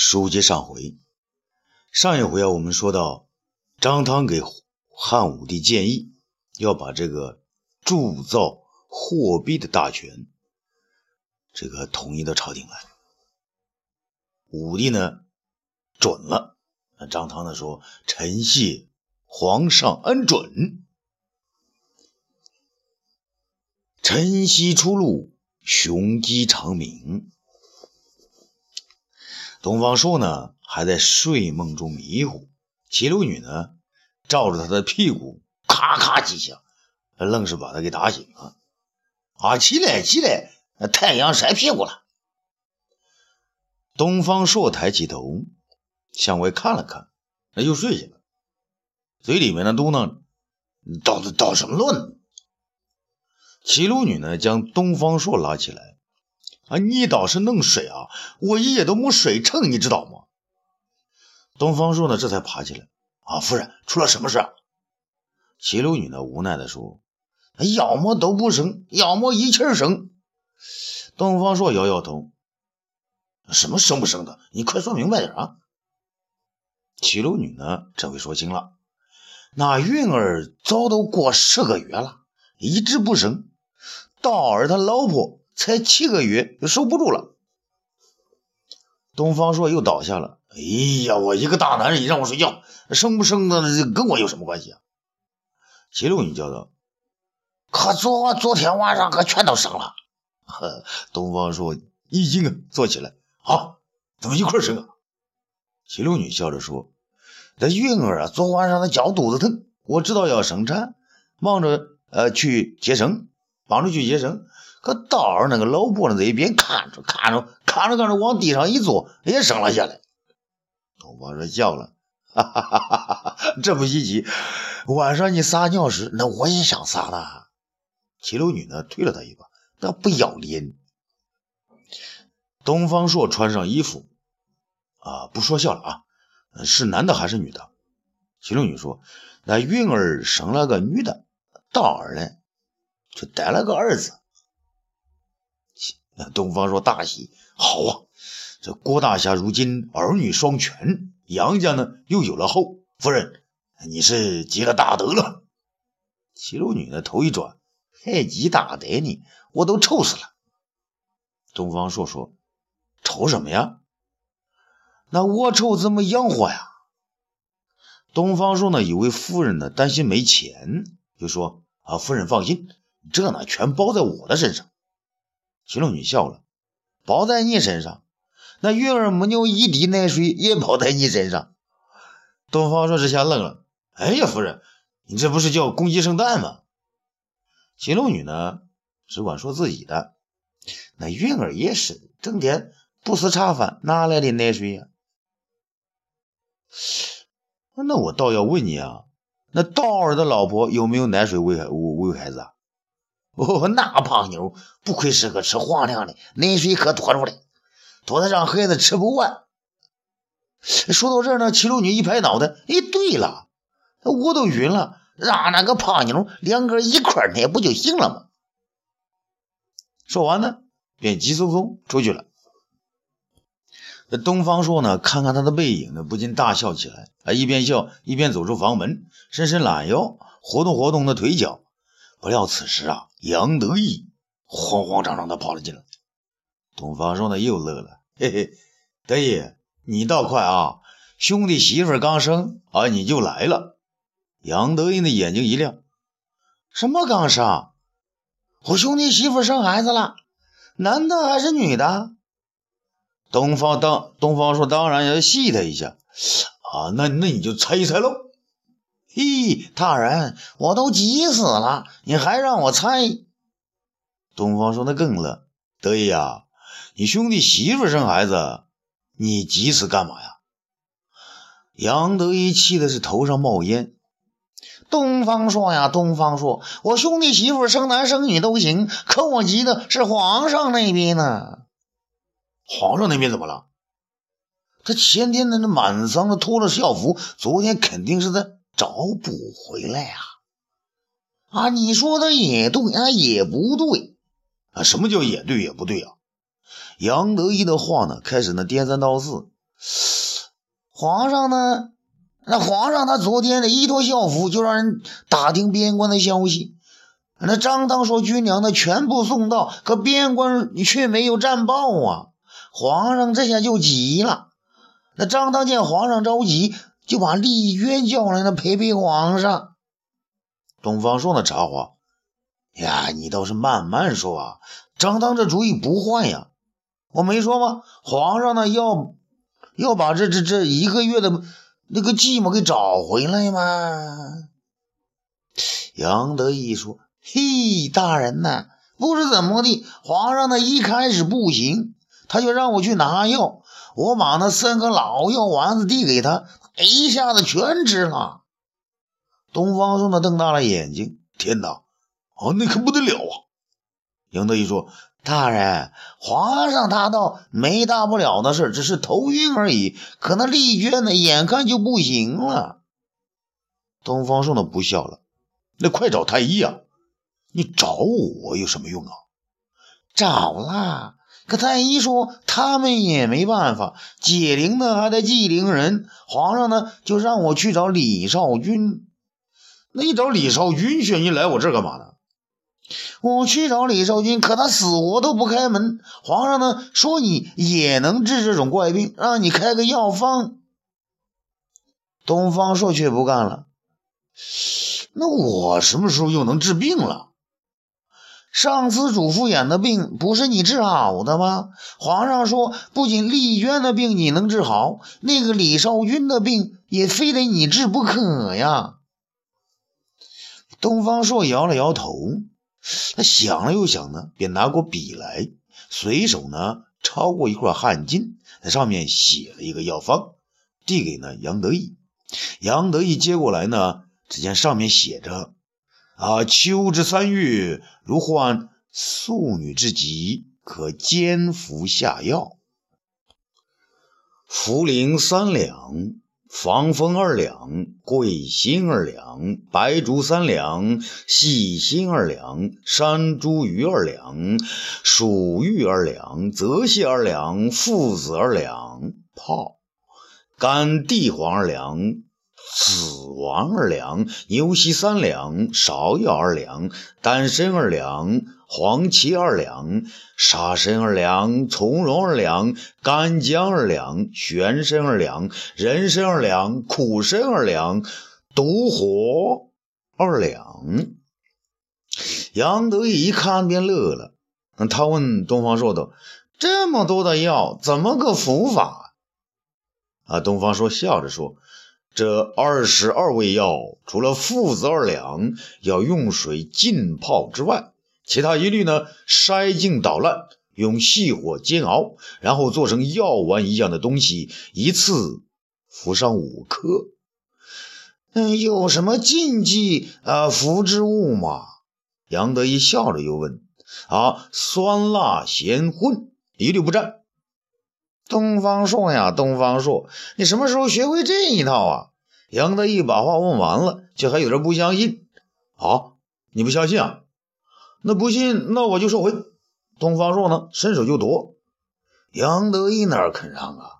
书接上回，上一回啊，我们说到张汤给汉武帝建议，要把这个铸造货币的大权，这个统一到朝廷来。武帝呢准了，那张汤呢说：“臣谢皇上恩准。”晨曦初露，雄鸡长鸣。东方朔呢还在睡梦中迷糊，齐鲁女呢照着他的屁股咔咔几下，愣是把他给打醒了。啊，起来起来，太阳晒屁股了。东方朔抬起头向外看了看，那又睡下了，嘴里面呢嘟囔：“捣捣什么乱？”齐鲁女呢将东方朔拉起来。啊，你倒是弄水啊！我一夜都没水成，你知道吗？东方朔呢，这才爬起来。啊，夫人，出了什么事？齐鲁女呢，无奈的说：“要么都不生，要么一气生。”东方朔摇摇头：“什么生不生的？你快说明白点啊！”齐鲁女呢，这回说清了：“那云儿早都过十个月了，一直不生。道儿他老婆。”才七个月就受不住了，东方朔又倒下了。哎呀，我一个大男人，你让我睡觉，生不生的跟我有什么关系啊？齐鲁女叫道：“可昨昨天晚上可全都生了。”呵，东方朔一惊啊，坐起来：“啊，怎么一块生啊？”齐鲁女笑着说：“这云儿啊，昨晚上她脚肚子疼，我知道要生产，忙着呃去接生，忙着去接生。”可道儿那个老婆呢，在一边看着看着看着看着，往地上一坐，也生了下来。东方说笑了，哈哈哈哈哈！这不稀奇。晚上你撒尿时，那我也想撒呢。齐鲁女呢，推了他一把，那不要脸。东方朔穿上衣服，啊，不说笑了啊，是男的还是女的？齐鲁女说：“那云儿生了个女的，道儿呢，就带了个儿子。”东方朔大喜，好啊！这郭大侠如今儿女双全，杨家呢又有了后。夫人，你是积了大德了。齐鲁女呢头一转，还积大德呢？我都愁死了。东方朔说：“愁什么呀？那我愁怎么养活呀？”东方朔呢以为夫人呢担心没钱，就说：“啊，夫人放心，这呢全包在我的身上。”齐鲁女笑了，包在你身上，那云儿没有一滴奶水也包在你身上。东方朔这下愣了，哎呀，夫人，你这不是叫公鸡生蛋吗？齐鲁女呢，只管说自己的，那云儿也是整天不思茶饭，哪来的奶水呀？那我倒要问你啊，那道儿的老婆有没有奶水喂喂喂孩子啊？哦，那胖妞不愧是个吃皇粮的，奶水可多着嘞，多的让孩子吃不完。说到这儿呢，齐鲁女一拍脑袋，哎，对了，我都晕了，让那个胖妞两个一块奶不就行了吗？说完呢，便急匆匆出去了。这东方朔呢，看看他的背影呢，不禁大笑起来，啊，一边笑一边走出房门，伸伸懒腰，活动活动的腿脚。不料此时啊，杨得意慌慌张张的跑了进来。东方说呢又乐了，嘿嘿，得意，你倒快啊！兄弟媳妇刚生啊，你就来了。杨得意的眼睛一亮，什么刚生？我兄弟媳妇生孩子了，男的还是女的？东方当东方说当然要戏他一下啊，那那你就猜一猜喽。咦，大人，我都急死了，你还让我猜？东方说那更乐，得意呀，你兄弟媳妇生孩子，你急死干嘛呀？杨得意气的是头上冒烟。东方说呀，东方说，我兄弟媳妇生男生女都行，可我急的是皇上那边呢。皇上那边怎么了？他前天那满嗓子脱了校服，昨天肯定是在。找补回来啊！啊，你说的也对啊，也不对啊。什么叫也对也不对啊？杨得意的话呢，开始呢颠三倒四，皇上呢？那皇上他昨天的一脱校服就让人打听边关的消息。那张当说军粮呢全部送到，可边关却没有战报啊！皇上这下就急了。那张当见皇上着急，就把丽娟叫来了陪陪皇上。东方朔呢插话：“呀，你倒是慢慢说啊！张当这主意不坏呀。我没说吗？皇上呢要要把这这这一个月的那个寂寞给找回来吗？”杨得意说。嘿，大人呐，不知怎么的，皇上呢一开始不行，他就让我去拿药。我把那三个老药丸子递给他，一下子全吃了。东方朔呢瞪大了眼睛，天哪，哦，那可不得了啊！杨德一说：“大人，皇上他倒没大不了的事，只是头晕而已。可那丽娟呢，眼看就不行了。”东方朔呢不笑了，那快找太医呀！你找我有什么用啊？找了，可太医说他们也没办法，解铃呢还得系铃人。皇上呢就让我去找李少君。那你找李少君去，你来我这干嘛呢？我去找李少君，可他死活都不开门。皇上呢说你也能治这种怪病，让你开个药方。东方朔却不干了。那我什么时候又能治病了？上次主父演的病不是你治好的吗？皇上说，不仅丽娟的病你能治好，那个李少君的病也非得你治不可呀。东方朔摇了摇头，他想了又想呢，便拿过笔来，随手呢抄过一块汗巾，在上面写了一个药方，递给呢杨得意。杨得意接过来呢，只见上面写着。啊，秋之三月，如患素女之疾，可煎服下药。茯苓三两，防风二两，桂心二两，白术三两，细辛二两，山茱萸二两，蜀玉二两，泽泻二两，附子二两，泡干地黄二两。子王二两，牛膝三两，芍药二两，丹参二两，黄芪二两，沙参二两，从容二两，干姜二两，玄参二两，人参二两，苦参二两，独活二两。杨得意一看便乐了，他问东方朔道：“这么多的药，怎么个服法？”啊，东方朔笑着说。这二十二味药，除了附子二两要用水浸泡之外，其他一律呢筛净捣烂，用细火煎熬，然后做成药丸一样的东西，一次服上五颗。嗯，有什么禁忌啊服之物吗？杨得意笑着又问：“啊，酸辣咸荤一律不沾。”东方朔呀，东方朔，你什么时候学会这一套啊？杨得意把话问完了，却还有点不相信。啊，你不相信啊？那不信，那我就收回。东方朔呢，伸手就夺。杨得意哪肯让啊？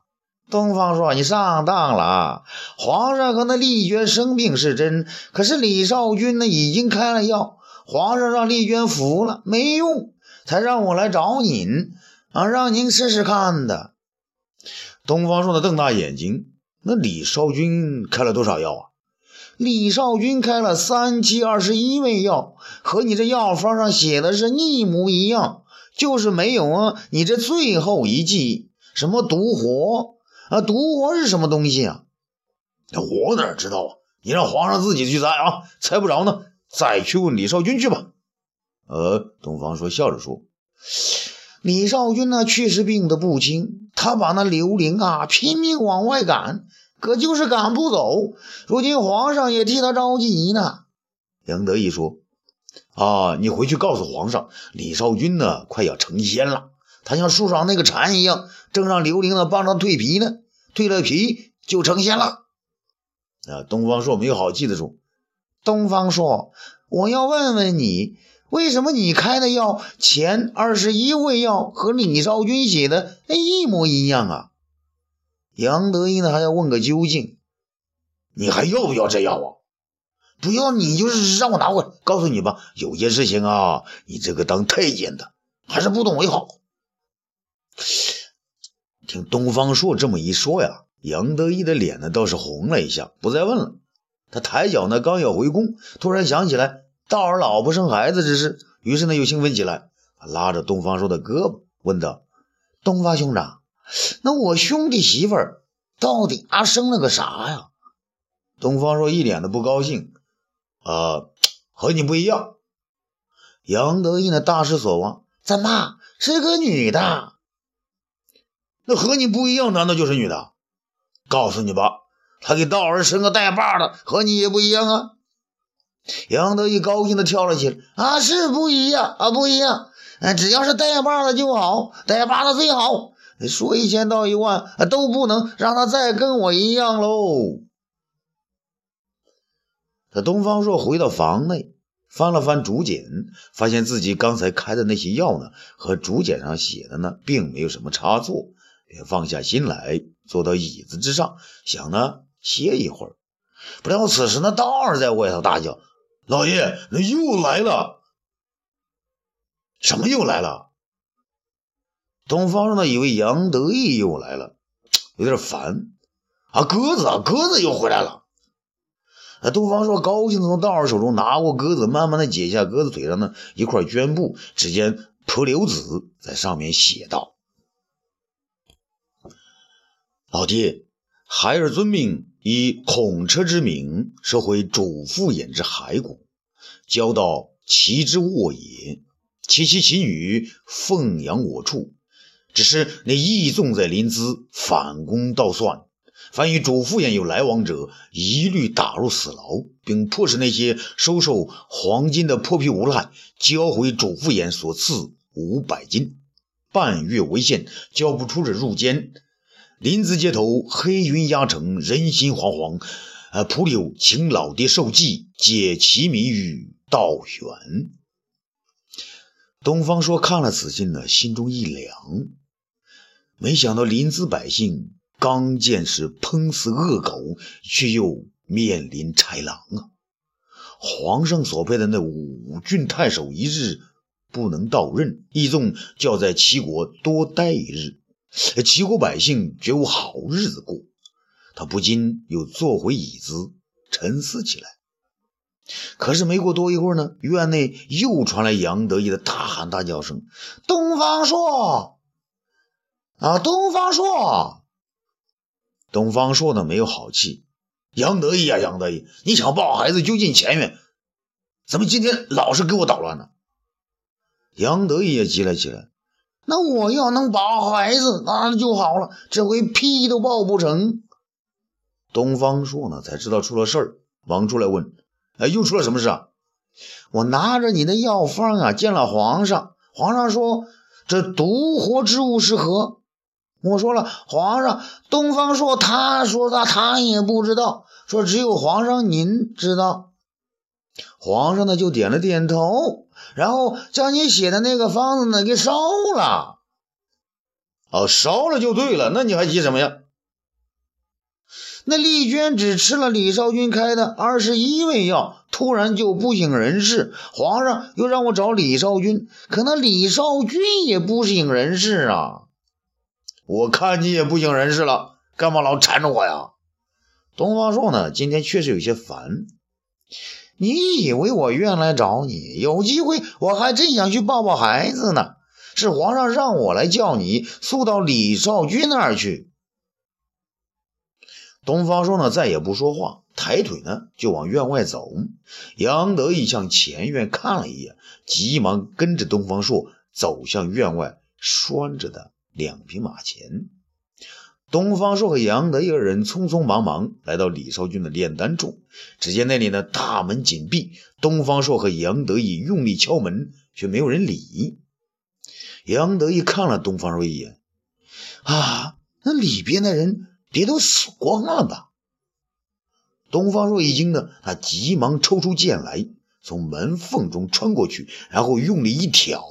东方朔，你上当了。皇上和那丽娟生病是真，可是李少君呢，已经开了药，皇上让丽娟服了没用，才让我来找您啊，让您试试看的。东方朔的瞪大眼睛，那李少君开了多少药啊？李少君开了三七二十一味药，和你这药方上写的是一模一样，就是没有啊。你这最后一剂什么毒活啊？毒活是什么东西啊？我哪知道啊？你让皇上自己去猜啊，猜不着呢，再去问李少君去吧。呃，东方朔笑着说。李少君呢，确实病得不轻。他把那刘玲啊拼命往外赶，可就是赶不走。如今皇上也替他着急呢。杨得意说：“啊，你回去告诉皇上，李少君呢快要成仙了。他像树上那个蝉一样，正让刘玲呢帮他蜕皮呢。蜕了皮就成仙了。”啊，东方朔没有好气的说：“东方朔，我要问问你。”为什么你开的药前二十一味药和李少君写的一模一样啊？杨得意呢还要问个究竟。你还要不要这药啊？不要，你就是让我拿过来。告诉你吧，有些事情啊，你这个当太监的还是不懂为好。听东方朔这么一说呀，杨得意的脸呢倒是红了一下，不再问了。他抬脚呢刚要回宫，突然想起来道儿老婆生孩子之事，于是呢又兴奋起来，拉着东方朔的胳膊问道：“东方兄长，那我兄弟媳妇儿到底啊生了个啥呀？”东方朔一脸的不高兴。呃，和你不一样。杨得意呢，大失所望。怎么是个女的？那和你不一样，难道就是女的？告诉你吧，他给道儿生个带把的，和你也不一样啊。杨得意高兴的跳了起来。啊，是不一样啊，不一样。哎，只要是带把的就好，带把的最好。说一千道一万，都不能让他再跟我一样喽。这东方朔回到房内，翻了翻竹简，发现自己刚才开的那些药呢，和竹简上写的呢，并没有什么差错，便放下心来，坐到椅子之上，想呢歇一会儿。不料此时呢，道儿在外头大叫：“老爷，那又来了！什么又来了？”东方朔呢，以为杨得意又来了，有点烦。啊，鸽子，啊，鸽子又回来了。那东方朔高兴的从道儿手中拿过鸽子，慢慢的解下鸽子腿上的一块绢布，只见蒲留子在上面写道：“老弟，孩儿遵命，以孔车之名，收回主父偃之骸骨，交到其之沃也。其妻其女奉养我处，只是那义纵在临淄，反攻倒算。”凡与主父偃有来往者，一律打入死牢，并迫使那些收受黄金的泼皮无赖交回主父偃所赐五百金，半月为限，交不出者入监。临淄街头黑云压城，人心惶惶。呃，蒲柳请老爹受祭，解其谜语，道远。东方朔看了此信呢，心中一凉，没想到临淄百姓。刚见识烹死恶狗，却又面临豺狼啊！皇上所派的那五郡太守一日不能到任，义纵就要在齐国多待一日，齐国百姓绝无好日子过。他不禁又坐回椅子，沉思起来。可是没过多一会儿呢，院内又传来杨得意的大喊大叫声：“东方朔啊，东方朔！”东方朔呢没有好气，杨得意啊，杨得意，你想抱孩子就进前院，怎么今天老是给我捣乱呢？杨得意也急了起来，那我要能抱孩子，那就好了，这回屁都抱不成。东方朔呢才知道出了事儿，忙出来问：“哎，又出了什么事啊？”我拿着你的药方啊，见了皇上，皇上说这毒活之物是何？我说了，皇上，东方朔他说他他也不知道，说只有皇上您知道。皇上呢就点了点头，然后将你写的那个方子呢给烧了。哦，烧了就对了，那你还急什么呀？那丽娟只吃了李少君开的二十一味药，突然就不省人事。皇上又让我找李少君，可那李少君也不省人事啊。我看你也不省人事了，干嘛老缠着我呀？东方朔呢？今天确实有些烦。你以为我愿来找你？有机会我还真想去抱抱孩子呢。是皇上让我来叫你速到李少君那儿去。东方朔呢，再也不说话，抬腿呢就往院外走。杨得意向前院看了一眼，急忙跟着东方朔走向院外拴着的。两匹马前，东方朔和杨德一二人匆匆忙忙来到李少君的炼丹处。只见那里呢大门紧闭，东方朔和杨得意用力敲门，却没有人理。杨得意看了东方朔一眼，啊，那里边的人别都死光了吧？东方朔一惊呢，他急忙抽出剑来，从门缝中穿过去，然后用力一挑，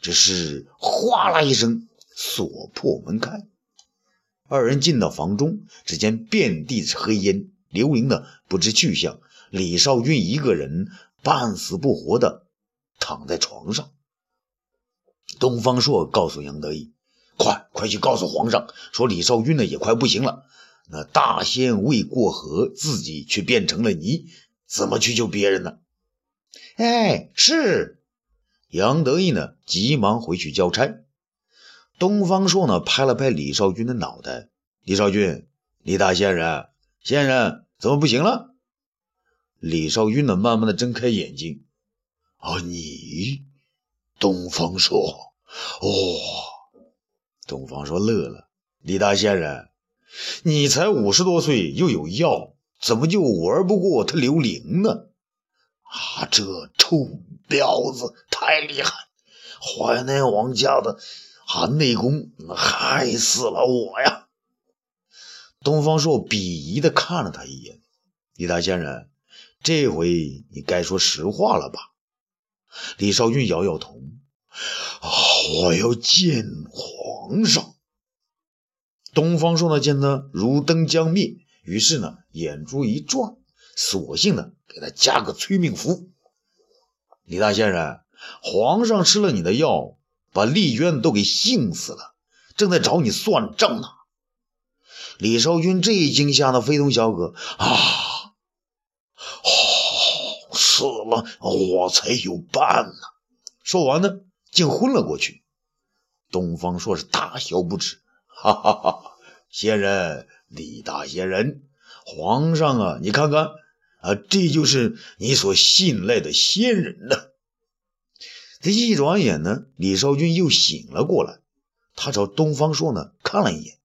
只是哗啦一声。锁破门开，二人进到房中，只见遍地是黑烟，刘玲的不知去向。李少军一个人半死不活的躺在床上。东方朔告诉杨得意：“快快去告诉皇上，说李少军呢也快不行了。那大仙未过河，自己却变成了泥，怎么去救别人呢？”哎，是。杨得意呢，急忙回去交差。东方朔呢，拍了拍李少君的脑袋：“李少君，李大仙人，仙人怎么不行了？”李少君呢，慢慢的睁开眼睛：“啊，你，东方朔，哦。”东方朔乐了：“李大仙人，你才五十多岁，又有药，怎么就玩不过他刘玲呢？”啊，这臭婊子太厉害！淮南王家的啊内功害死了我呀！东方朔鄙夷的看了他一眼：“李大仙人，这回你该说实话了吧？”李少君摇摇头：“，我要见皇上。”东方朔呢，见他如灯将灭，于是呢，眼珠一转。索性呢给他加个催命符。李大仙人，皇上吃了你的药，把丽娟都给性死了，正在找你算账呢。李少君这一惊，吓得非同小可啊！死了我才有办呢。说完呢，竟昏了过去。东方朔是大笑不止，哈哈哈！仙人，李大仙人，皇上啊，你看看。啊，这就是你所信赖的仙人呢。这一转眼呢，李少君又醒了过来。他朝东方朔呢看了一眼，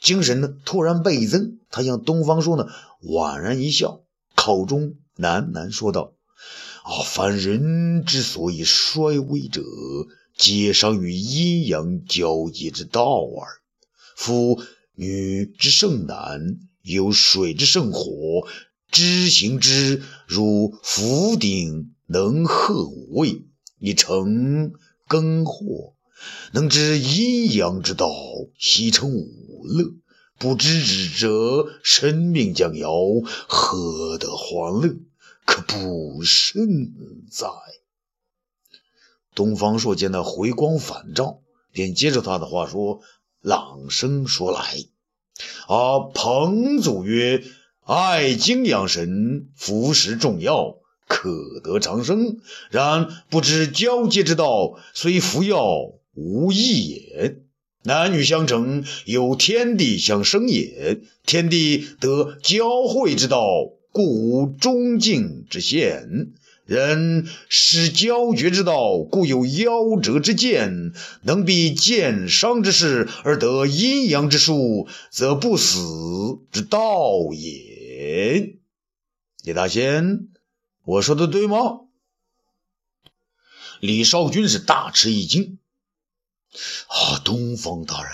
精神呢突然倍增。他向东方朔呢宛然一笑，口中喃喃说道：“啊，凡人之所以衰微者，皆伤于阴阳交接之道耳。夫女之胜男，有水之胜火。”知行之如釜鼎能和五味，以成耕祸；能知阴阳之道，习成五乐。不知之者，生命将夭，何得欢乐？可不甚哉？东方朔见他回光返照，便接着他的话说，朗声说来：“啊，彭祖曰。”爱精养神，服食重药，可得长生。然不知交接之道，虽服药无益也。男女相成，有天地相生也。天地得交汇之道，故无终尽之限。人失交绝之道，故有夭折之见。能避剑伤之事，而得阴阳之术，则不死之道也。李大仙，我说的对吗？李少君是大吃一惊。啊，东方大人，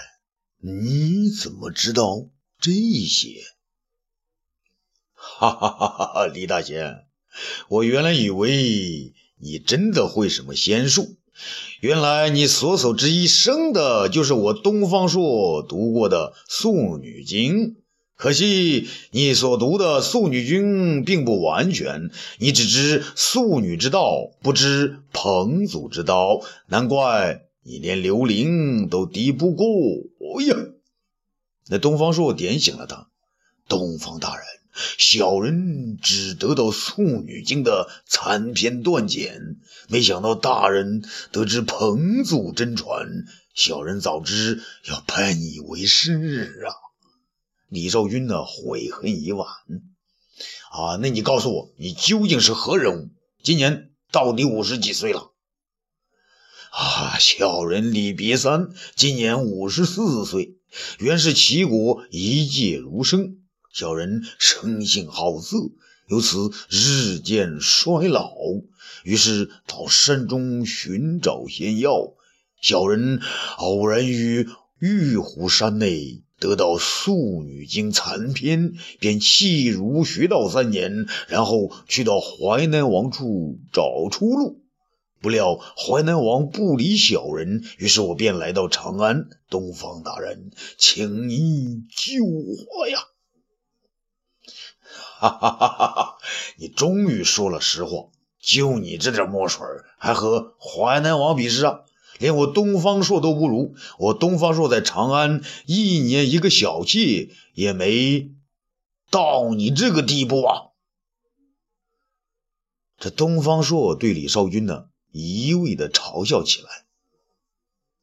你怎么知道这些？哈哈哈哈哈！李大仙，我原来以为你真的会什么仙术，原来你所守之一生的就是我东方朔读过的《素女经》。可惜你所读的《素女经》并不完全，你只知素女之道，不知彭祖之道，难怪你连刘玲都敌不过哎呀！那东方朔点醒了他：“东方大人，小人只得到《素女经》的残篇断简，没想到大人得知彭祖真传，小人早知要拜你为师啊！”李少君呢，悔恨已晚。啊，那你告诉我，你究竟是何人物？今年到底五十几岁了？啊，小人李别三，今年五十四岁。原是齐国一介儒生，小人生性好色，由此日渐衰老，于是到山中寻找仙药。小人偶然于玉虎山内。得到《素女经》残篇，便弃儒学道三年，然后去到淮南王处找出路。不料淮南王不理小人，于是我便来到长安。东方大人，请你救我呀！哈哈哈哈哈！你终于说了实话，就你这点墨水，还和淮南王比试啊？连我东方朔都不如。我东方朔在长安一年一个小妾，也没到你这个地步啊！这东方朔对李少君呢？一味的嘲笑起来。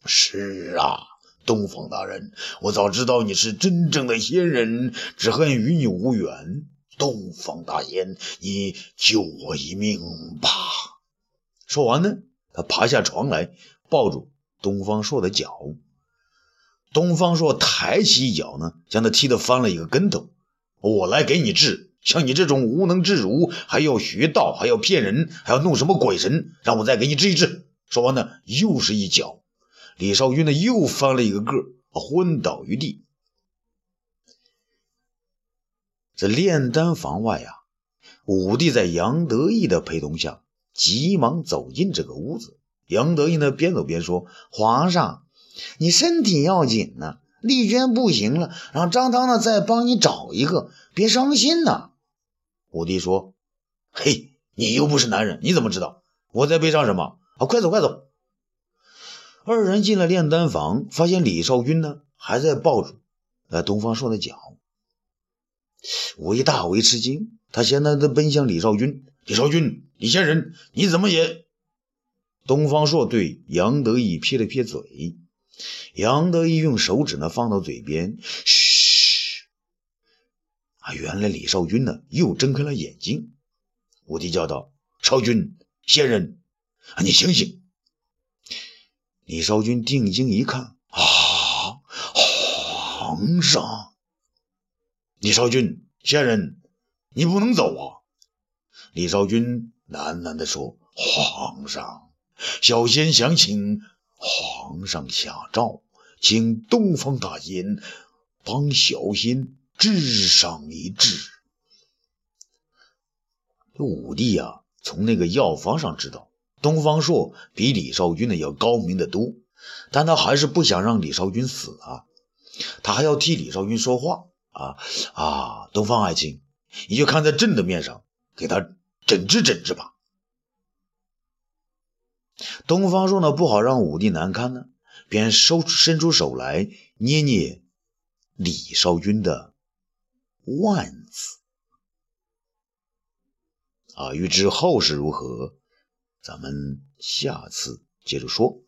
是啊，东方大人，我早知道你是真正的仙人，只恨与你无缘。东方大仙，你救我一命吧！说完呢，他爬下床来，抱住东方朔的脚。东方朔抬起一脚呢，将他踢得翻了一个跟头。我来给你治。像你这种无能之儒，还要学道，还要骗人，还要弄什么鬼神？让我再给你治一治。说完呢，又是一脚，李少君呢又翻了一个个，昏倒于地。这炼丹房外啊，武帝在杨得意的陪同下，急忙走进这个屋子。杨得意呢边走边说：“皇上，你身体要紧呢，丽娟不行了，让张汤呢再帮你找一个，别伤心呐。”武帝说：“嘿，你又不是男人，你怎么知道我在悲伤什么？啊，快走，快走！”二人进了炼丹房，发现李少君呢还在抱住呃东方朔的脚。武帝大为吃惊，他现在都奔向李少君。李少君，李仙人，你怎么也？东方朔对杨得意撇了撇嘴，杨得意用手指呢放到嘴边，嘘。啊，原来李少君呢又睁开了眼睛。武帝叫道：“少君，仙人，啊，你醒醒！”李少君定睛一看，啊，皇上！李少君，仙人，你不能走啊！李少君喃喃地说：“皇上，小仙想请皇上下诏，请东方大仙帮小仙。”治上一治。这武帝啊，从那个药方上知道东方朔比李少君呢要高明的多，但他还是不想让李少君死啊，他还要替李少君说话啊啊！东方爱卿，你就看在朕的面上，给他诊治诊治吧。东方朔呢，不好让武帝难堪呢，便收伸出手来捏捏李少君的。腕子啊！欲知后事如何，咱们下次接着说。